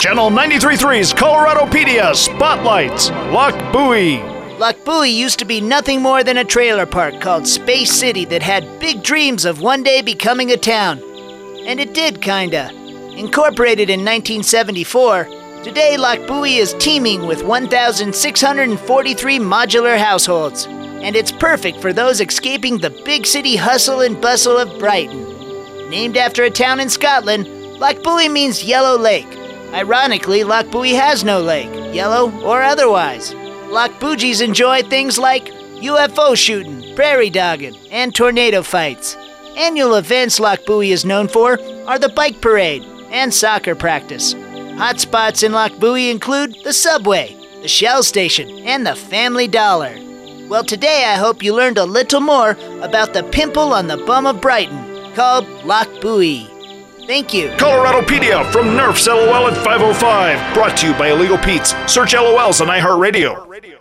Channel 93.3's Coloradopedia spotlights Lochbuie. Loch Buoy used to be nothing more than a trailer park called Space City that had big dreams of one day becoming a town. And it did, kinda. Incorporated in 1974, today Lochbuie is teeming with 1,643 modular households. And it's perfect for those escaping the big city hustle and bustle of Brighton. Named after a town in Scotland, Lochbuie means Yellow Lake. Ironically, Buie has no lake, yellow or otherwise. Boogies enjoy things like UFO shooting, prairie dogging, and tornado fights. Annual events Buie is known for are the bike parade and soccer practice. Hotspots in Buie include the subway, the Shell station, and the Family Dollar. Well, today I hope you learned a little more about the pimple on the bum of Brighton called Loch. Thank you. Coloradopedia from Nerf's LOL at 505. Brought to you by Illegal Pete's. Search LOLs on iHeartRadio.